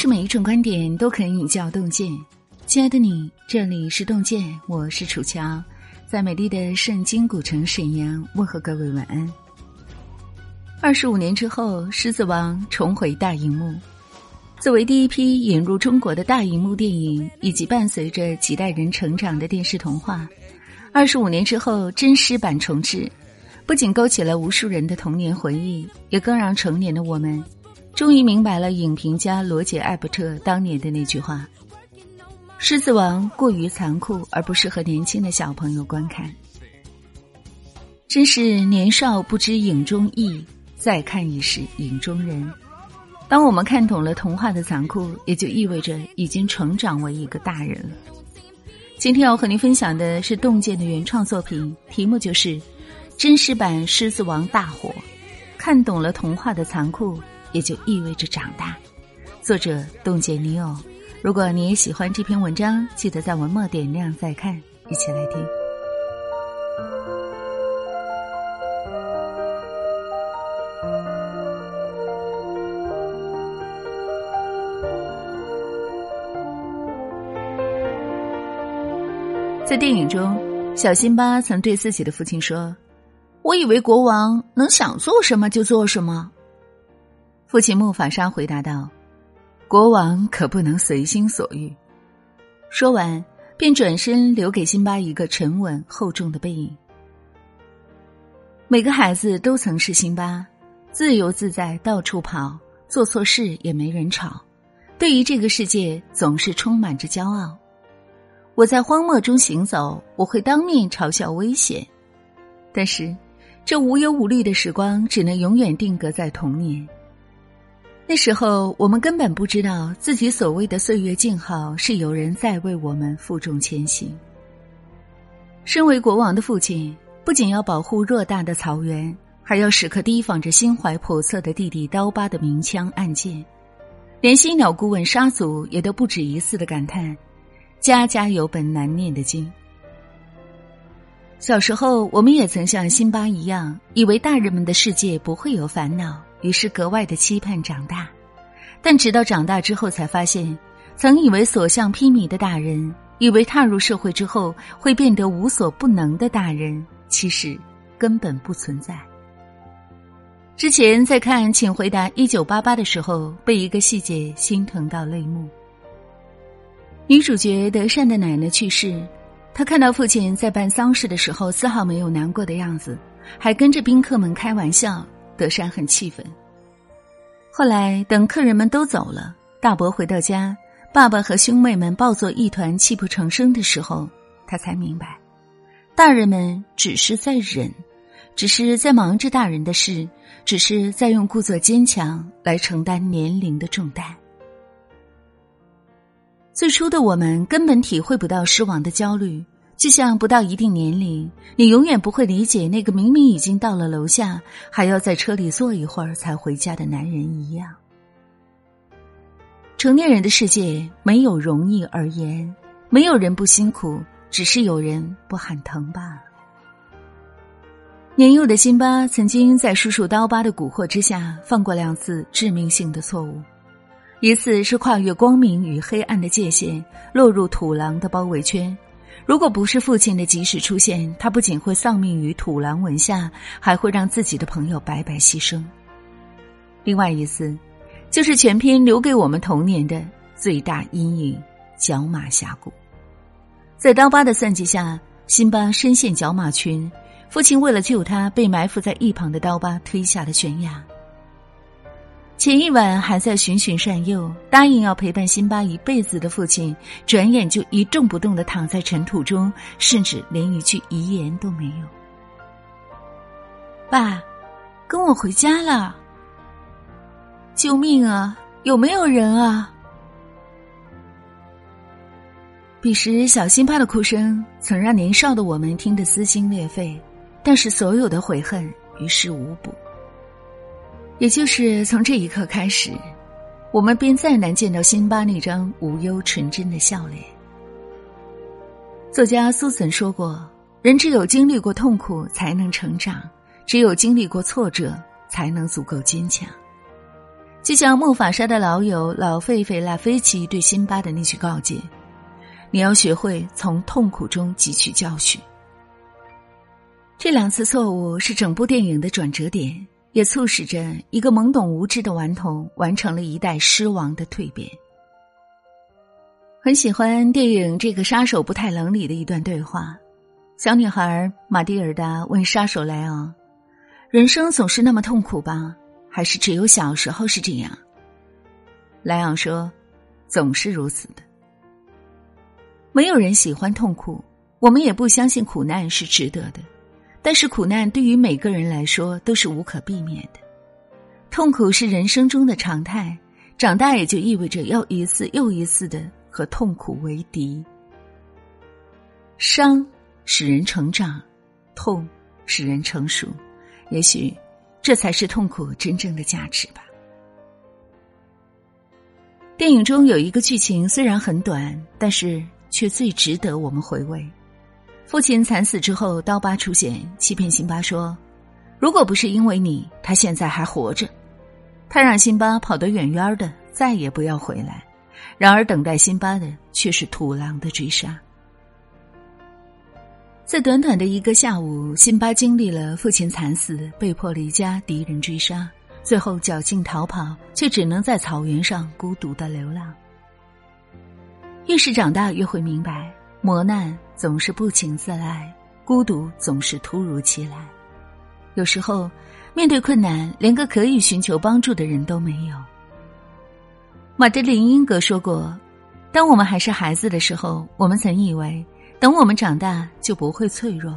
是每一种观点都可以引教洞见。亲爱的你，这里是洞见，我是楚乔，在美丽的圣经古城沈阳问候各位晚安。二十五年之后，《狮子王》重回大荧幕。作为第一批引入中国的大荧幕电影，以及伴随着几代人成长的电视童话，二十五年之后真狮版重置，不仅勾起了无数人的童年回忆，也更让成年的我们。终于明白了影评家罗杰·艾伯特当年的那句话：“狮子王过于残酷，而不适合年轻的小朋友观看。”真是年少不知影中意，再看已是影中人。当我们看懂了童话的残酷，也就意味着已经成长为一个大人了。今天要和您分享的是洞见的原创作品，题目就是“真实版狮子王大火”，看懂了童话的残酷。也就意味着长大。作者冻结尼欧。如果你也喜欢这篇文章，记得在文末点亮再看，一起来听。在电影中，小辛巴曾对自己的父亲说：“我以为国王能想做什么就做什么。”父亲木法沙回答道：“国王可不能随心所欲。”说完，便转身留给辛巴一个沉稳厚重的背影。每个孩子都曾是辛巴，自由自在，到处跑，做错事也没人吵。对于这个世界，总是充满着骄傲。我在荒漠中行走，我会当面嘲笑危险，但是，这无忧无虑的时光只能永远定格在童年。那时候，我们根本不知道自己所谓的岁月静好，是有人在为我们负重前行。身为国王的父亲，不仅要保护偌大的草原，还要时刻提防着心怀叵测的弟弟刀疤的明枪暗箭。连犀鸟顾问沙祖也都不止一次的感叹：“家家有本难念的经。”小时候，我们也曾像辛巴一样，以为大人们的世界不会有烦恼。于是格外的期盼长大，但直到长大之后才发现，曾以为所向披靡的大人，以为踏入社会之后会变得无所不能的大人，其实根本不存在。之前在看《请回答一九八八》的时候，被一个细节心疼到泪目。女主角德善的奶奶去世，她看到父亲在办丧事的时候丝毫没有难过的样子，还跟着宾客们开玩笑。德善很气愤。后来等客人们都走了，大伯回到家，爸爸和兄妹们抱作一团，泣不成声的时候，他才明白，大人们只是在忍，只是在忙着大人的事，只是在用故作坚强来承担年龄的重担。最初的我们根本体会不到失亡的焦虑。就像不到一定年龄，你永远不会理解那个明明已经到了楼下，还要在车里坐一会儿才回家的男人一样。成年人的世界没有容易而言，没有人不辛苦，只是有人不喊疼罢了。年幼的辛巴曾经在叔叔刀疤的蛊惑之下，犯过两次致命性的错误，一次是跨越光明与黑暗的界限，落入土狼的包围圈。如果不是父亲的及时出现，他不仅会丧命于土狼纹下，还会让自己的朋友白白牺牲。另外一次，就是全篇留给我们童年的最大阴影——角马峡谷。在刀疤的算计下，辛巴深陷角马群，父亲为了救他，被埋伏在一旁的刀疤推下了悬崖。前一晚还在循循善诱，答应要陪伴辛巴一辈子的父亲，转眼就一动不动的躺在尘土中，甚至连一句遗言都没有。爸，跟我回家了！救命啊！有没有人啊？彼时小辛巴的哭声曾让年少的我们听得撕心裂肺，但是所有的悔恨于事无补。也就是从这一刻开始，我们便再难见到辛巴那张无忧纯真的笑脸。作家苏岑说过：“人只有经历过痛苦，才能成长；只有经历过挫折，才能足够坚强。”就像木法沙的老友老狒狒拉菲奇对辛巴的那句告诫：“你要学会从痛苦中汲取教训。”这两次错误是整部电影的转折点，也促使着一个懵懂无知的顽童完成了一代狮王的蜕变。很喜欢电影《这个杀手不太冷》里的一段对话：小女孩玛蒂尔达问杀手莱昂：“人生总是那么痛苦吧？还是只有小时候是这样？”莱昂说：“总是如此的。没有人喜欢痛苦，我们也不相信苦难是值得的。但是苦难对于每个人来说都是无可避免的，痛苦是人生中的常态。长大也就意味着要一次又一次的。”和痛苦为敌，伤使人成长，痛使人成熟。也许，这才是痛苦真正的价值吧。电影中有一个剧情虽然很短，但是却最值得我们回味。父亲惨死之后，刀疤出现，欺骗辛巴说：“如果不是因为你，他现在还活着。”他让辛巴跑得远远的，再也不要回来。然而，等待辛巴的却是土狼的追杀。在短短的一个下午，辛巴经历了父亲惨死、被迫离家、敌人追杀，最后侥幸逃跑，却只能在草原上孤独的流浪。越是长大，越会明白，磨难总是不请自来，孤独总是突如其来。有时候，面对困难，连个可以寻求帮助的人都没有。马德琳·英格说过：“当我们还是孩子的时候，我们曾以为，等我们长大就不会脆弱。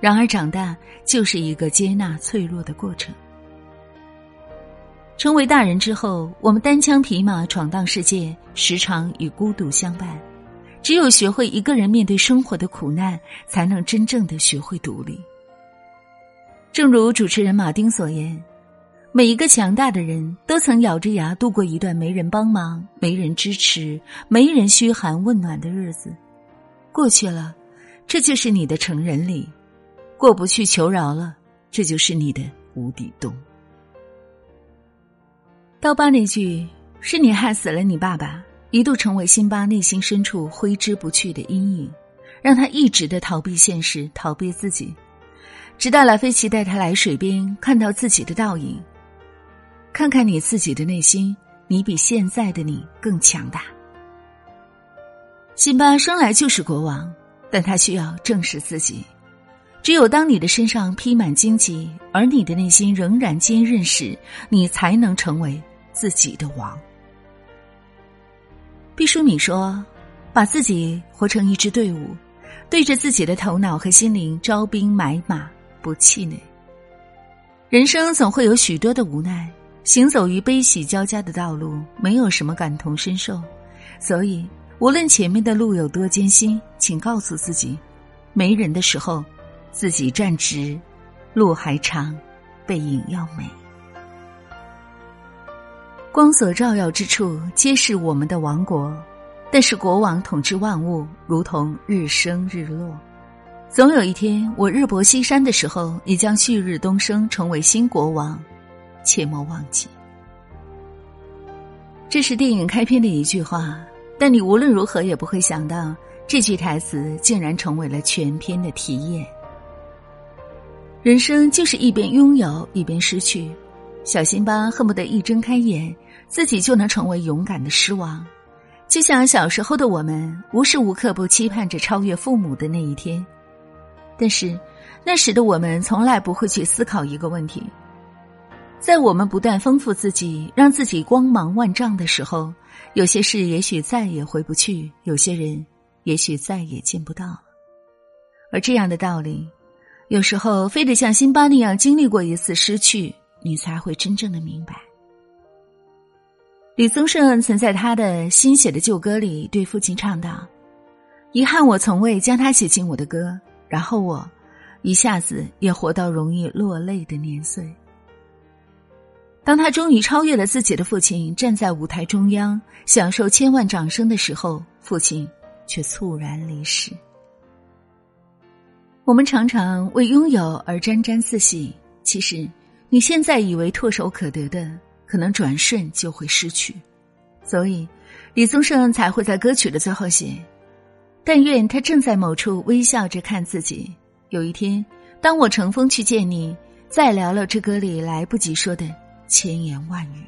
然而，长大就是一个接纳脆弱的过程。成为大人之后，我们单枪匹马闯荡世界，时常与孤独相伴。只有学会一个人面对生活的苦难，才能真正的学会独立。正如主持人马丁所言。”每一个强大的人都曾咬着牙度过一段没人帮忙、没人支持、没人嘘寒问暖的日子，过去了，这就是你的成人礼；过不去求饶了，这就是你的无底洞。刀疤那句“是你害死了你爸爸”，一度成为辛巴内心深处挥之不去的阴影，让他一直的逃避现实、逃避自己，直到拉菲奇带他来水边，看到自己的倒影。看看你自己的内心，你比现在的你更强大。辛巴生来就是国王，但他需要正视自己。只有当你的身上披满荆棘，而你的内心仍然坚韧时，你才能成为自己的王。毕淑敏说：“把自己活成一支队伍，对着自己的头脑和心灵招兵买马，不气馁。人生总会有许多的无奈。”行走于悲喜交加的道路，没有什么感同身受，所以无论前面的路有多艰辛，请告诉自己：没人的时候，自己站直，路还长，背影要美。光所照耀之处，皆是我们的王国。但是国王统治万物，如同日升日落，总有一天，我日薄西山的时候，你将旭日东升，成为新国王。切莫忘记，这是电影开篇的一句话，但你无论如何也不会想到，这句台词竟然成为了全篇的题眼。人生就是一边拥有一边失去，小辛巴恨不得一睁开眼，自己就能成为勇敢的狮王，就像小时候的我们，无时无刻不期盼着超越父母的那一天。但是，那时的我们从来不会去思考一个问题。在我们不断丰富自己，让自己光芒万丈的时候，有些事也许再也回不去，有些人也许再也见不到。而这样的道理，有时候非得像辛巴那样经历过一次失去，你才会真正的明白。李宗盛曾在他的新写的旧歌里对父亲唱道：“遗憾我从未将他写进我的歌，然后我一下子也活到容易落泪的年岁。”当他终于超越了自己的父亲，站在舞台中央享受千万掌声的时候，父亲却猝然离世。我们常常为拥有而沾沾自喜，其实你现在以为唾手可得的，可能转瞬就会失去。所以，李宗盛才会在歌曲的最后写：“但愿他正在某处微笑着看自己。有一天，当我乘风去见你，再聊聊这歌里来不及说的千言万语。”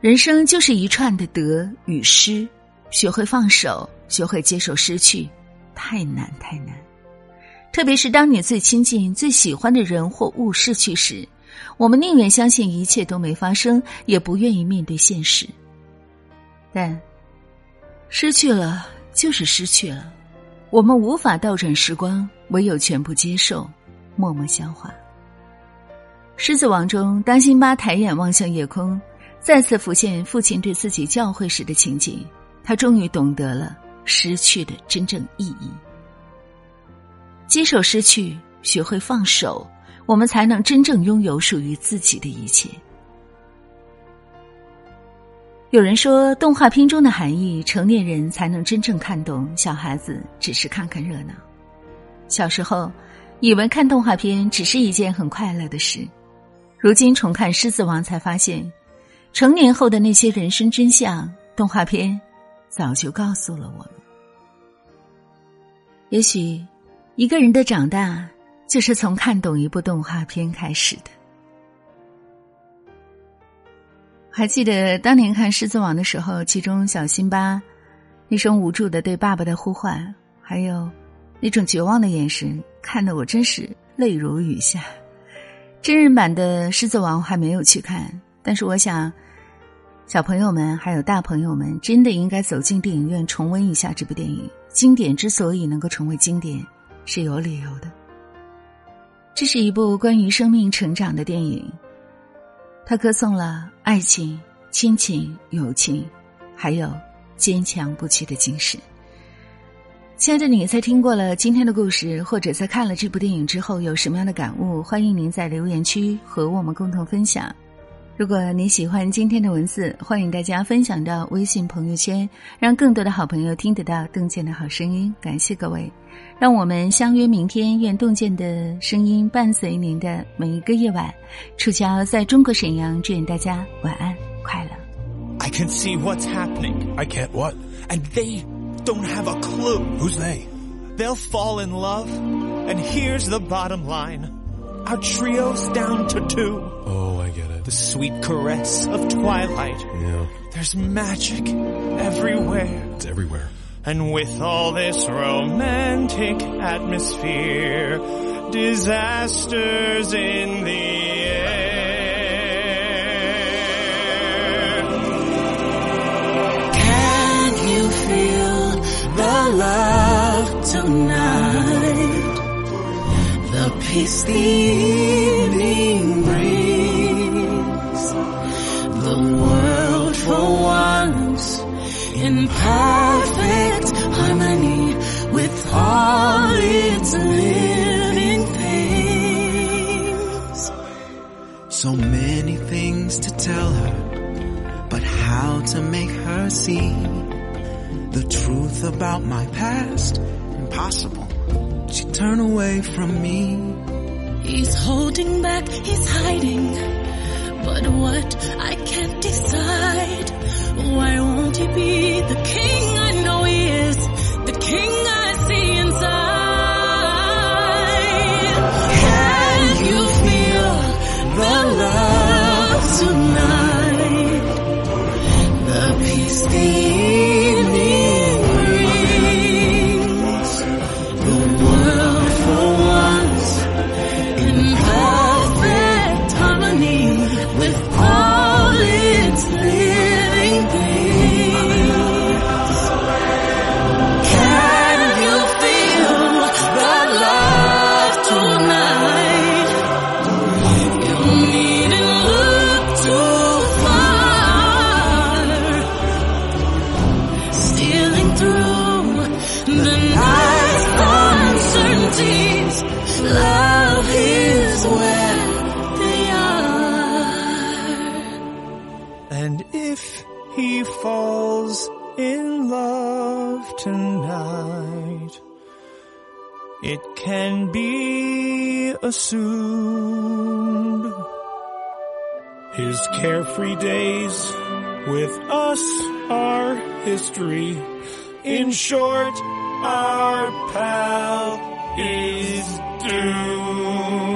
人生就是一串的得与失，学会放手，学会接受失去，太难太难。特别是当你最亲近、最喜欢的人或物逝去时。我们宁愿相信一切都没发生，也不愿意面对现实。但失去了就是失去了，我们无法倒转时光，唯有全部接受，默默消化。《狮子王》中，当辛巴抬眼望向夜空，再次浮现父亲对自己教诲时的情景，他终于懂得了失去的真正意义。接受失去，学会放手。我们才能真正拥有属于自己的一切。有人说，动画片中的含义，成年人才能真正看懂，小孩子只是看看热闹。小时候，以为看动画片只是一件很快乐的事，如今重看《狮子王》，才发现，成年后的那些人生真相，动画片早就告诉了我们。也许，一个人的长大。就是从看懂一部动画片开始的。还记得当年看《狮子王》的时候，其中小辛巴那声无助的对爸爸的呼唤，还有那种绝望的眼神，看得我真是泪如雨下。真人版的《狮子王》还没有去看，但是我想，小朋友们还有大朋友们真的应该走进电影院重温一下这部电影。经典之所以能够成为经典，是有理由的。这是一部关于生命成长的电影，它歌颂了爱情、亲情、友情，还有坚强不屈的精神。亲爱的你，在听过了今天的故事，或者在看了这部电影之后，有什么样的感悟？欢迎您在留言区和我们共同分享。如果你喜欢今天的文字，欢迎大家分享到微信朋友圈，让更多的好朋友听得到洞见的好声音。感谢各位，让我们相约明天。愿洞见的声音伴随您的每一个夜晚。楚乔在中国沈阳，祝愿大家晚安快乐。I can see what's happening. I can't what? And they don't have a clue. Who's they? They'll fall in love. And here's the bottom line. Our trio's down to two. Oh. The sweet caress of twilight. Yeah, There's magic everywhere. it's everywhere. And with all this romantic atmosphere, disasters in the air. Can you feel the love tonight? The peace the evening brings. Perfect harmony with all its living things. So many things to tell her, but how to make her see the truth about my past? Impossible. She turned away from me. He's holding back, he's hiding. But what I can't decide. Why won't he be the king I know he is? The king It can be assumed his carefree days with us are history. In short, our pal is doomed.